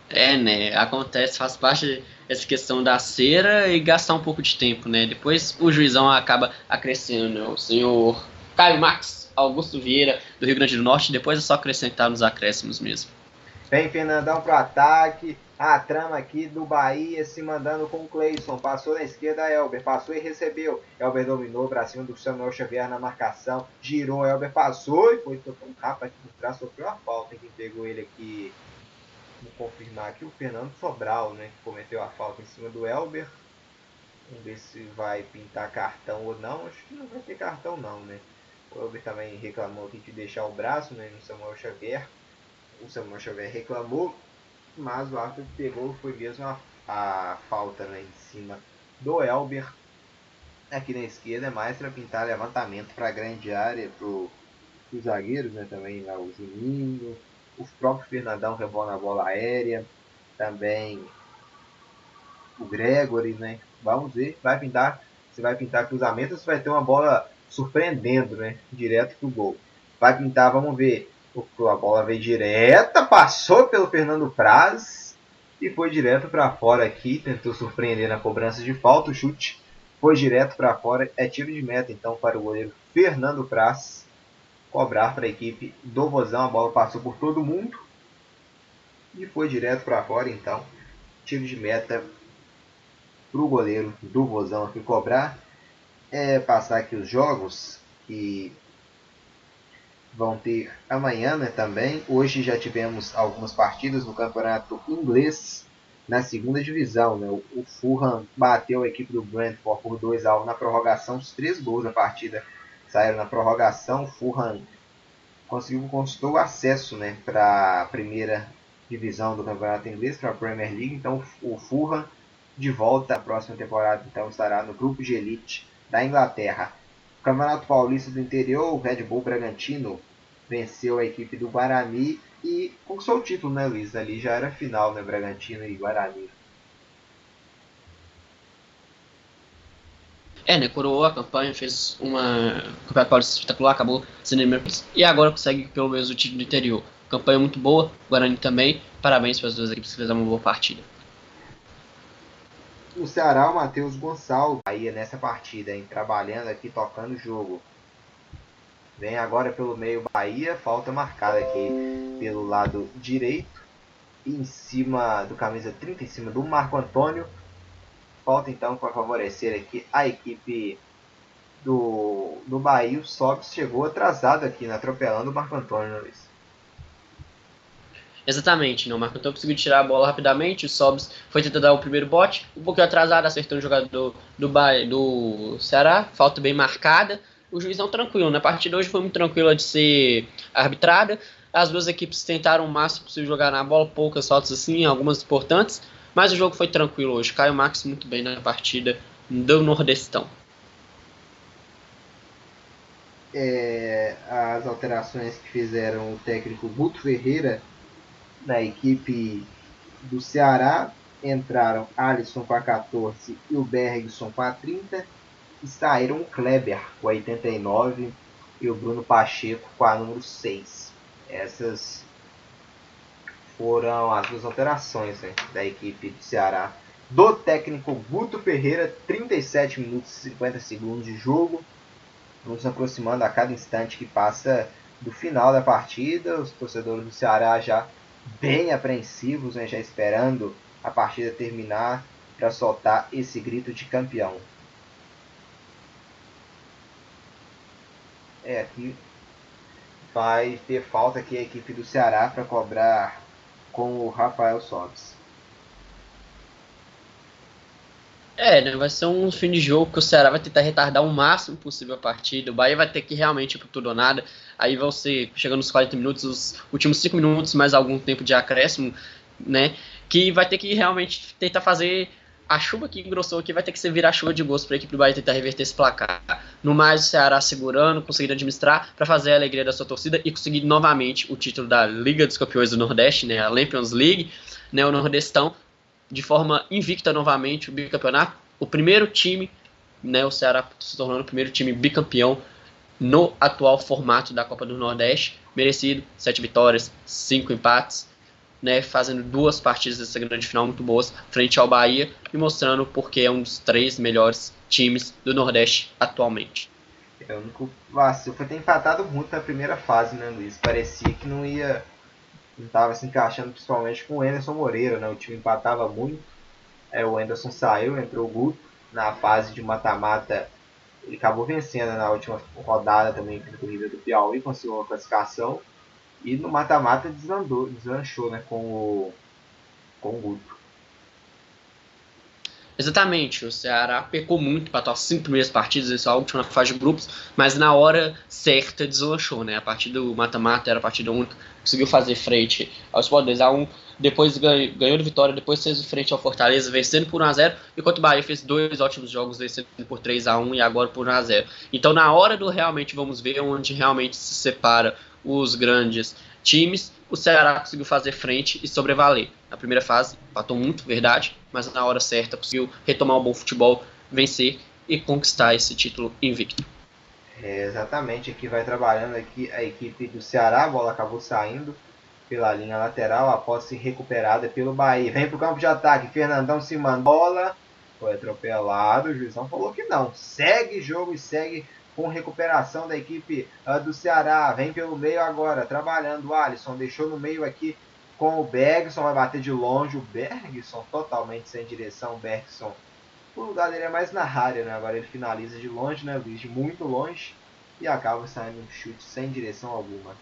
É, né? Acontece, faz parte essa questão da cera e gastar um pouco de tempo, né? Depois o juizão acaba acrescentando, né? O senhor Caio Max Augusto Vieira, do Rio Grande do Norte, depois é só acrescentar nos acréscimos mesmo. Vem Fernandão pro ataque, a trama aqui do Bahia se mandando com o Cleison, passou na esquerda Elber, passou e recebeu, Elber dominou pra cima do Samuel Xavier na marcação, girou, Elber passou e foi tocando um capa aqui por trás, sofreu a falta, quem pegou ele aqui confirmar aqui o Fernando Sobral, né, que cometeu a falta em cima do Elber. Vamos ver se vai pintar cartão ou não. Acho que não vai ter cartão não, né? O Elber também reclamou aqui de deixar o braço né, no Samuel Xavier. O Samuel Xavier reclamou, mas o árbitro pegou foi mesmo a, a falta né, em cima do Elber. Aqui na esquerda é mais para pintar levantamento para a grande área, para os zagueiros, né? Também lá o Juninho, o próprio Fernandão rebola na bola aérea, também o Gregory, né? Vamos ver, vai pintar, se vai pintar cruzamento se vai ter uma bola surpreendendo, né? Direto pro gol. Vai pintar, vamos ver. A bola veio direta, passou pelo Fernando Praz e foi direto para fora aqui, tentou surpreender na cobrança de falta, o chute foi direto para fora, é tiro de meta então para o goleiro Fernando Praz cobrar para a equipe do Vozão. A bola passou por todo mundo e foi direto para fora. Então, tiro de meta para o goleiro do Vozão aqui cobrar. É passar aqui os jogos que vão ter amanhã né, também. Hoje já tivemos algumas partidas no campeonato inglês na segunda divisão. Né? O, Fulham bateu a equipe do Brentford por 2 a 1 na prorrogação, os três gols da partida saíram na prorrogação. Fulham conseguiu conquistou o acesso né, para a primeira divisão do campeonato inglês, para a Premier League. Então o Fulham de volta à próxima temporada então estará no grupo de elite da Inglaterra. O Campeonato Paulista do Interior, o Red Bull Bragantino venceu a equipe do Guarani e conquistou o título, né, Luiz? Ali já era final, né, Bragantino e Guarani. É, né? Coroou a campanha, fez uma campeonato paulista espetacular, acabou sendo e agora consegue pelo menos o título do interior. Campanha muito boa, Guarani também. Parabéns para as duas equipes que fizeram uma boa partida. O Ceará, o Matheus Gonçalves, aí nessa partida, hein, trabalhando aqui, tocando o jogo. Vem agora pelo meio Bahia, falta marcada aqui pelo lado direito. Em cima do camisa 30, em cima do Marco Antônio falta então para favorecer aqui a equipe do, do Bahia. O Sobs chegou atrasado aqui, né, atropelando o Marco Antônio, né, Luiz. Exatamente, não. o Marco Antônio conseguiu tirar a bola rapidamente, o Sobs foi tentar dar o primeiro bote, um pouquinho atrasado, acertando o jogador do, Bahia, do Ceará, falta bem marcada. O juizão tranquilo, na partida hoje foi muito tranquila de ser arbitrada. As duas equipes tentaram o máximo possível jogar na bola, poucas faltas assim, algumas importantes, mas o jogo foi tranquilo hoje. Caio Max muito bem na partida do Nordestão. É, as alterações que fizeram o técnico Guto Ferreira na equipe do Ceará entraram Alisson com a 14 e o Bergson com a 30 e saíram o Kleber com a 89 e o Bruno Pacheco com a número 6. Essas foram as duas alterações né, da equipe do Ceará. Do técnico Guto Ferreira, 37 minutos e 50 segundos de jogo. Nos aproximando a cada instante que passa do final da partida. Os torcedores do Ceará já bem apreensivos, né, já esperando a partida terminar para soltar esse grito de campeão. É, aqui vai ter falta aqui a equipe do Ceará para cobrar com o Rafael Sobis. É, né? Vai ser um fim de jogo que o Ceará vai tentar retardar o máximo possível a partida. O Bahia vai ter que realmente ir pro tudo ou nada. Aí vão ser, chegando nos 40 minutos, os últimos 5 minutos, mais algum tempo de acréscimo, né? Que vai ter que realmente tentar fazer a chuva que engrossou aqui vai ter que ser virar chuva de gosto para a equipe do Bahia tentar reverter esse placar. No mais, o Ceará segurando, conseguindo administrar para fazer a alegria da sua torcida e conseguir novamente o título da Liga dos Campeões do Nordeste, né, a Champions League, né, o Nordestão, de forma invicta novamente o bicampeonato. O primeiro time, né, o Ceará se tornando o primeiro time bicampeão no atual formato da Copa do Nordeste, merecido, sete vitórias, cinco empates, né, fazendo duas partidas dessa grande final muito boas frente ao Bahia e mostrando porque é um dos três melhores times do Nordeste atualmente. É, o único vacilo foi ter empatado muito na primeira fase, né, Luiz? Parecia que não ia. não estava se encaixando principalmente com o Anderson Moreira, né? O time empatava muito. É, o Anderson saiu, entrou o Guto. Na fase de mata-mata, ele acabou vencendo na última rodada também pela corrida do Piauí, conseguiu uma classificação. E no mata-mata desandou, deslanchou né, com o, com o Guto. Exatamente, o Ceará pecou muito para as cinco primeiras partidas, essa última fase de grupos, mas na hora certa deslanchou, né? A partida do mata-mata era a partida única, conseguiu fazer frente ao Sport 2x1, depois ganhou, ganhou de vitória, depois fez frente ao Fortaleza, vencendo por 1x0, enquanto o Bahia fez dois ótimos jogos, vencendo por 3x1 e agora por 1x0. Então na hora do realmente vamos ver onde realmente se separa os grandes times, o Ceará conseguiu fazer frente e sobrevaler. Na primeira fase, empatou muito, verdade, mas na hora certa conseguiu retomar um bom futebol, vencer e conquistar esse título invicto. É, exatamente, aqui vai trabalhando aqui a equipe do Ceará, a bola acabou saindo pela linha lateral após ser recuperada pelo Bahia. Vem para o campo de ataque, Fernandão se manda bola, foi atropelado, o juizão falou que não. Segue jogo e segue com recuperação da equipe uh, do Ceará. Vem pelo meio agora, trabalhando o Alisson. Deixou no meio aqui com o Bergson. Vai bater de longe o Bergson, totalmente sem direção. O Bergson, o lugar dele é mais na área, né? Agora ele finaliza de longe, né, Luiz? De muito longe. E acaba saindo um chute sem direção alguma.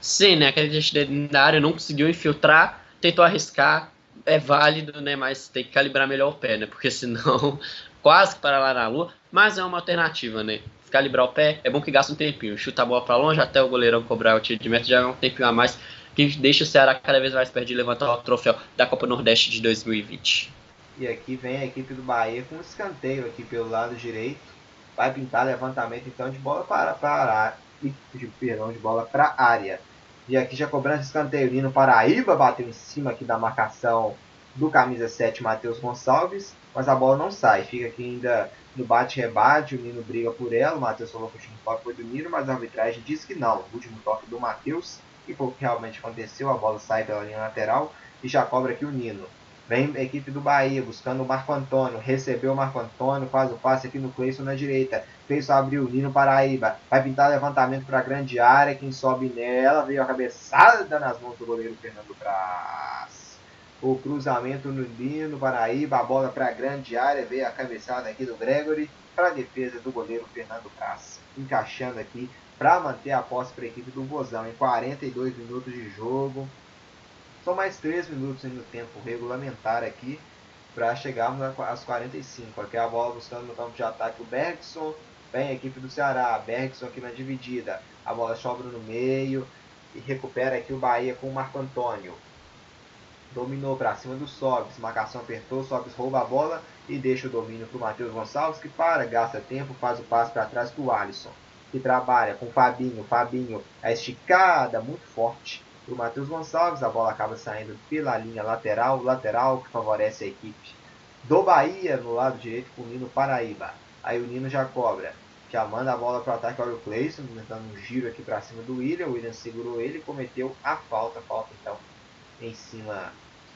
Sim, né? Aquele chute da área não conseguiu infiltrar, tentou arriscar. É válido, né? Mas tem que calibrar melhor o pé, né? Porque senão quase para lá na lua, mas é uma alternativa, né? Calibrar o pé, é bom que gasta um tempinho. Chuta a bola para longe até o goleirão cobrar o tiro de meta já é um tempinho a mais que deixa o Ceará cada vez mais perto de levantar o troféu da Copa Nordeste de 2020. E aqui vem a equipe do Bahia com um escanteio aqui pelo lado direito. Vai pintar levantamento então de bola para para de perdão, de bola para área. E aqui já cobrando escanteio, Nino Paraíba bateu em cima aqui da marcação do camisa 7 Matheus Gonçalves mas a bola não sai. Fica aqui ainda no bate-rebate, o Nino briga por ela, o Matheus falou que o último toque foi do Nino, mas a arbitragem diz que não. O último toque do Matheus, e foi o que realmente aconteceu, a bola sai pela linha lateral e já cobra aqui o Nino. Vem a equipe do Bahia buscando o Marco Antônio. Recebeu o Marco Antônio, faz o passe aqui no Cleison na direita. Fez abriu o Nino Paraíba. Vai pintar levantamento para a grande área. Quem sobe nela veio a cabeçada nas mãos do goleiro Fernando Braz o cruzamento no Lino Paraíba, a bola para a grande área, veio a cabeçada aqui do Gregory para a defesa do goleiro Fernando Praça, encaixando aqui para manter a posse para a equipe do Bozão em 42 minutos de jogo. São mais 3 minutos no tempo regulamentar aqui para chegarmos às 45. Aqui a bola buscando no campo de ataque o Bergson, vem a equipe do Ceará, Bergson aqui na dividida, a bola sobra no meio e recupera aqui o Bahia com o Marco Antônio dominou para cima do Sobs, marcação apertou, Sobs rouba a bola e deixa o domínio para o Matheus Gonçalves, que para, gasta tempo, faz o passe para trás para o Alisson, que trabalha com o Fabinho, Fabinho, a esticada muito forte para o Matheus Gonçalves, a bola acaba saindo pela linha lateral, lateral que favorece a equipe do Bahia no lado direito com o Nino Paraíba. Aí o Nino já cobra. Já manda a bola para o ataque, olha o Cleison, tentando um giro aqui para cima do William. O William segurou ele e cometeu a falta. Falta então em cima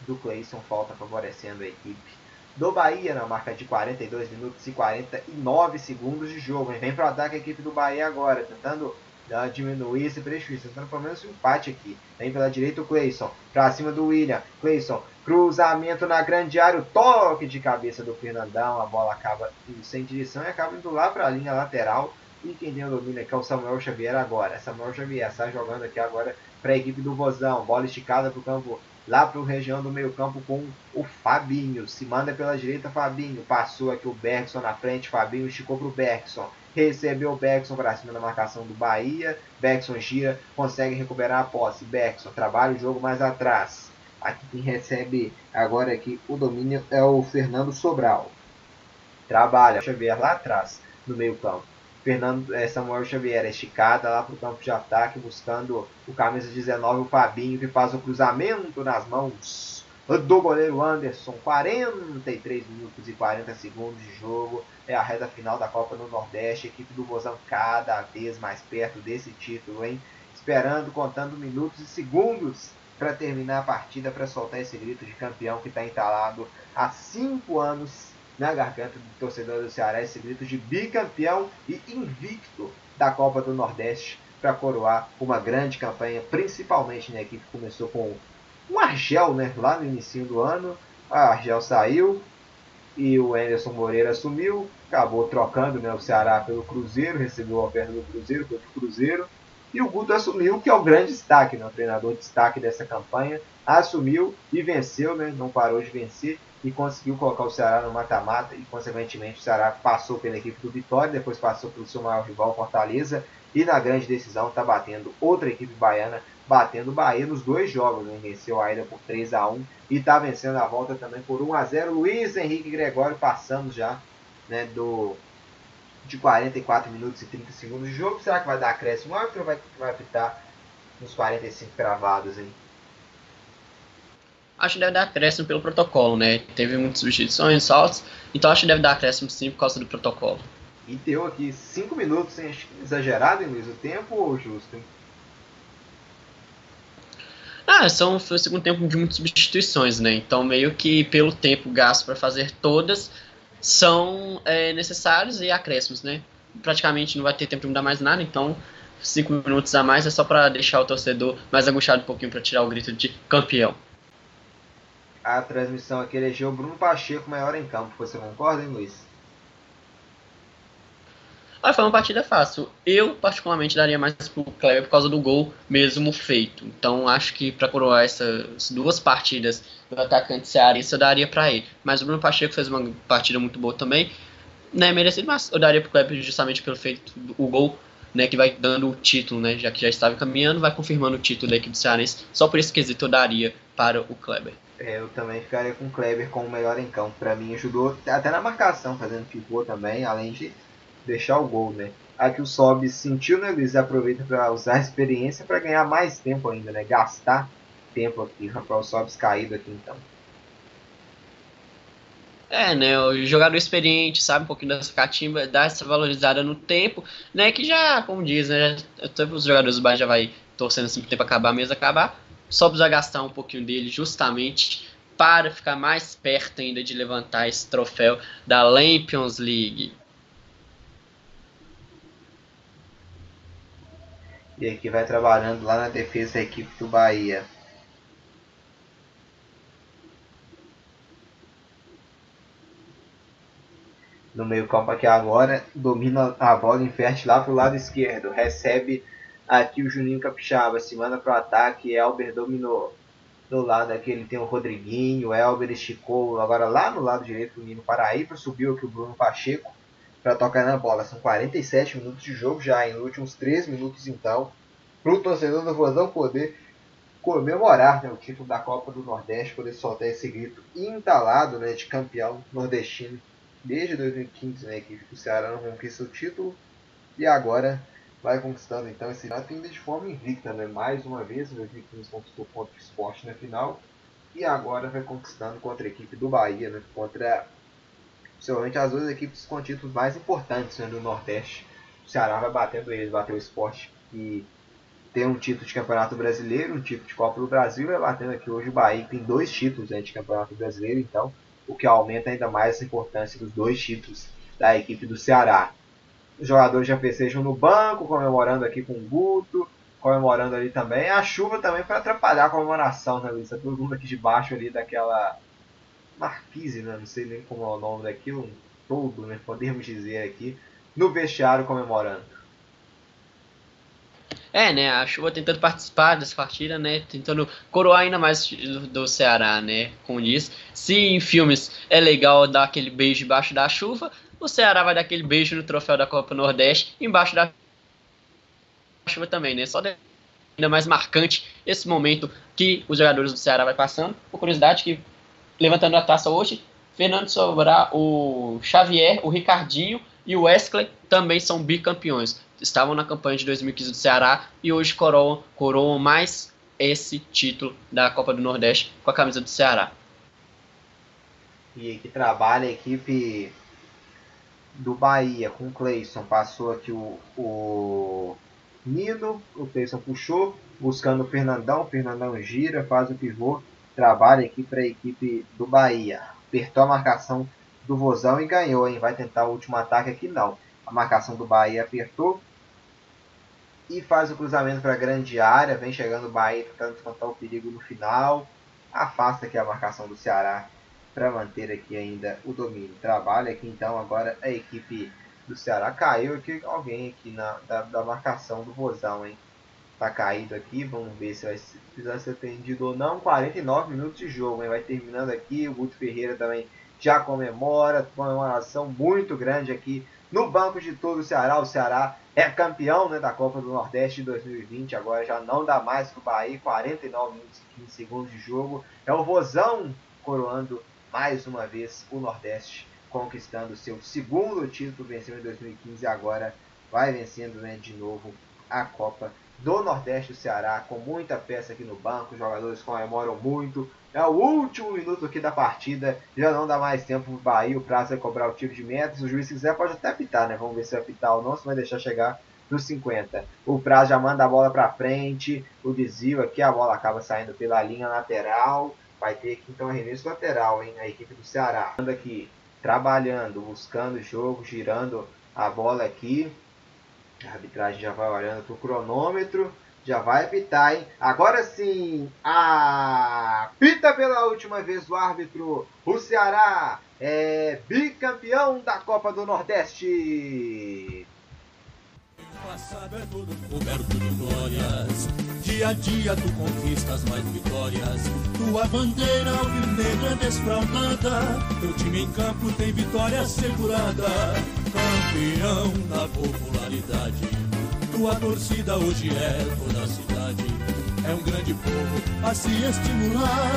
do Cleison, falta favorecendo a equipe do Bahia na marca de 42 minutos e 49 segundos de jogo. Vem para o ataque a equipe do Bahia agora, tentando uh, diminuir esse prejuízo, tentando pelo menos um empate aqui. Vem pela direita o Cleison, para cima do William. Cleison, cruzamento na grande área, o toque de cabeça do Fernandão. A bola acaba sem direção e acaba indo lá para a linha lateral. E quem tem o domínio aqui é o Samuel Xavier agora. Samuel Xavier está jogando aqui agora para a equipe do Vozão. Bola esticada para o campo lá para o região do meio campo com o Fabinho. Se manda pela direita, Fabinho. Passou aqui o Bergson na frente, Fabinho esticou para o Bergson. Recebeu o Bergson para cima da marcação do Bahia. Bergson gira, consegue recuperar a posse. Bergson trabalha o jogo mais atrás. Aqui quem recebe agora aqui o domínio é o Fernando Sobral. Trabalha Xavier lá atrás, no meio campo. Fernando é, Samuel Xavier esticada lá para o campo de ataque, buscando o camisa 19, o Fabinho, que faz o cruzamento nas mãos do goleiro Anderson. 43 minutos e 40 segundos de jogo. É a reta final da Copa do Nordeste. Equipe do Bozão cada vez mais perto desse título, hein? Esperando, contando minutos e segundos para terminar a partida, para soltar esse grito de campeão que está entalado há cinco anos na garganta do torcedor do Ceará esse grito de bicampeão e invicto da Copa do Nordeste para coroar uma grande campanha, principalmente né, que começou com um Argel né, lá no início do ano. A Argel saiu e o Anderson Moreira assumiu, acabou trocando né, o Ceará pelo Cruzeiro, recebeu a oferta do Cruzeiro, foi pro Cruzeiro. E o Guto assumiu, que é o grande destaque, né, o treinador destaque dessa campanha, assumiu e venceu, né, não parou de vencer e conseguiu colocar o Ceará no mata-mata e, consequentemente, o Ceará passou pela equipe do Vitória, depois passou pelo seu maior rival, Fortaleza, e na grande decisão está batendo outra equipe baiana, batendo o Bahia nos dois jogos. Né? Venceu a ida por 3 a 1 e está vencendo a volta também por 1 a 0 Luiz Henrique Gregório, passamos já né, do de 44 minutos e 30 segundos de jogo. Será que vai dar acréscimo? O vai, vai apitar nos 45 cravados aí acho que deve dar acréscimo pelo protocolo, né? Teve muitas substituições, saltos, então acho que deve dar acréscimo sim por causa do protocolo. E deu aqui 5 minutos, hein? exagerado, hein, Luiz? O tempo ou justo, hein? Ah, são, foi o segundo tempo de muitas substituições, né? Então, meio que pelo tempo gasto para fazer todas, são é, necessários e acréscimos, né? Praticamente não vai ter tempo de mudar mais nada, então cinco minutos a mais é só para deixar o torcedor mais angustiado um pouquinho para tirar o grito de campeão a transmissão aqui elegeu o Bruno Pacheco maior em campo. Você concorda, hein, Luiz? Ah, foi uma partida fácil. Eu, particularmente, daria mais pro Kleber por causa do gol mesmo feito. Então, acho que para coroar essas duas partidas do atacante cearense, eu daria para ele. Mas o Bruno Pacheco fez uma partida muito boa também. Né, merecido, mas eu daria pro Kleber justamente pelo feito o gol, né, que vai dando o título, né, já que já estava caminhando, vai confirmando o título da equipe cearense. Só por esse quesito eu daria para o Kleber. É, eu também ficaria com o Kleber como melhor em campo. Para mim ajudou até na marcação, fazendo pivô também, além de deixar o gol, né? Aqui o Sob sentiu, né, Luiz? Aproveita para usar a experiência para ganhar mais tempo ainda, né? Gastar tempo aqui. Rafael Sobis caído aqui então. É, né, o jogador experiente, sabe um pouquinho dessa catimba, dá essa valorizada no tempo, né, que já, como diz, né, todos os jogadores do Bahia já vai torcendo assim pro tempo acabar, mesmo acabar, só precisa gastar um pouquinho dele justamente para ficar mais perto ainda de levantar esse troféu da Champions League. E aqui vai trabalhando lá na defesa da equipe do Bahia. No meio campo aqui agora, domina a bola inferte lá para o lado esquerdo. Recebe Aqui o Juninho Capixaba se manda para o ataque. Elber dominou. Do lado aqui ele tem o Rodriguinho. O Elber esticou agora lá no lado direito o Nino Paraíba. Subiu aqui o Bruno Pacheco para tocar na bola. São 47 minutos de jogo já. Em últimos 3 minutos então. Para o torcedor do Vozão poder comemorar né, o título da Copa do Nordeste. Poder soltar esse grito entalado né, de campeão nordestino. Desde 2015 né, que o Ceará não conquista o título. E agora vai conquistando então esse campeonato ainda de forma invicta, né? Mais uma vez, o 2015 conquistou contra o Sport na final e agora vai conquistando contra a equipe do Bahia, né? Contra possivelmente as duas equipes com títulos mais importantes né, do Nordeste Ceará vai batendo eles, bateu o esporte que tem um título de campeonato brasileiro, um título de Copa do Brasil, vai batendo aqui hoje o Bahia, que tem dois títulos né, de campeonato brasileiro, então o que aumenta ainda mais essa importância dos dois títulos da equipe do Ceará. Jogadores já festejam no banco, comemorando aqui com o Guto, comemorando ali também. A chuva também para atrapalhar a comemoração, né, Luiz? Tá todo mundo aqui debaixo ali daquela marquise, né? Não sei nem como é o nome daquilo, um todo, né? Podemos dizer aqui, no vestiário comemorando. É, né? A chuva tentando participar dessa partida, né? Tentando coroar ainda mais do, do Ceará, né? Como diz. Se em filmes é legal dar aquele beijo embaixo da chuva, o Ceará vai dar aquele beijo no troféu da Copa Nordeste embaixo da chuva também, né? Só ainda mais marcante esse momento que os jogadores do Ceará vai passando. Por curiosidade que levantando a taça hoje, Fernando Sobrar, o Xavier, o Ricardinho e o Wesley também são bicampeões estavam na campanha de 2015 do Ceará e hoje coroam, coroam mais esse título da Copa do Nordeste com a camisa do Ceará. E que trabalha a equipe do Bahia com o Cleison. Passou aqui o, o Nino, o Cleison puxou, buscando o Fernandão. O Fernandão gira, faz o pivô, trabalha aqui para a equipe do Bahia. Apertou a marcação do Vozão e ganhou, hein? Vai tentar o último ataque aqui, não. A marcação do Bahia apertou, e faz o cruzamento para a grande área, vem chegando o Bahia tentando descontar o perigo no final, afasta aqui a marcação do Ceará para manter aqui ainda o domínio. Trabalha aqui então agora a equipe do Ceará. Caiu aqui alguém aqui na, da, da marcação do Rosão, hein? Tá caído aqui, vamos ver se vai precisar ser atendido ou não. 49 minutos de jogo, hein? Vai terminando aqui, o Guto Ferreira também já comemora, comemoração muito grande aqui no banco de todo o Ceará. O Ceará é campeão né, da Copa do Nordeste de 2020. Agora já não dá mais para o Bahia. 49 minutos e 15 segundos de jogo. É o Vozão coroando mais uma vez o Nordeste, conquistando seu segundo título. Venceu em 2015 e agora vai vencendo né, de novo a Copa do Nordeste do Ceará, com muita peça aqui no banco. Os jogadores comemoram muito. É o último minuto aqui da partida. Já não dá mais tempo para o Bahia. O prazo é cobrar o tiro de metas. Se o juiz quiser, pode até apitar, né? Vamos ver se vai apitar ou não. Se vai deixar chegar nos 50. O prazo já manda a bola para frente. O desvio aqui, a bola acaba saindo pela linha lateral. Vai ter aqui então arremesso lateral, hein? A equipe do Ceará. Anda aqui trabalhando, buscando o jogo, girando a bola aqui. A arbitragem já vai olhando para o cronômetro. Já vai apitar, hein? Agora sim, apita pela última vez o árbitro. O Ceará é bicampeão da Copa do Nordeste. Passado é todo coberto de glórias. Dia a dia tu conquistas mais vitórias. Tua bandeira alvinegra desfraldada. Teu time em campo tem vitória assegurada. Campeão da popularidade tua torcida hoje é toda a cidade. É um grande povo a se estimular.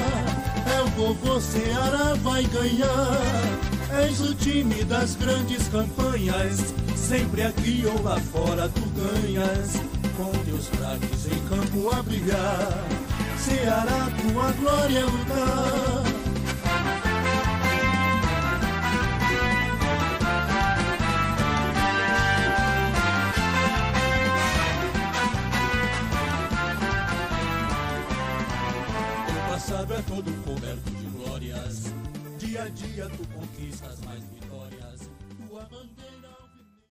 É o povo Ceará vai ganhar. És o time das grandes campanhas. Sempre aqui ou lá fora tu ganhas. Com teus craques em campo a brilhar. Ceará, tua glória é lutar. passado é todo coberto de glórias. Dia a dia tu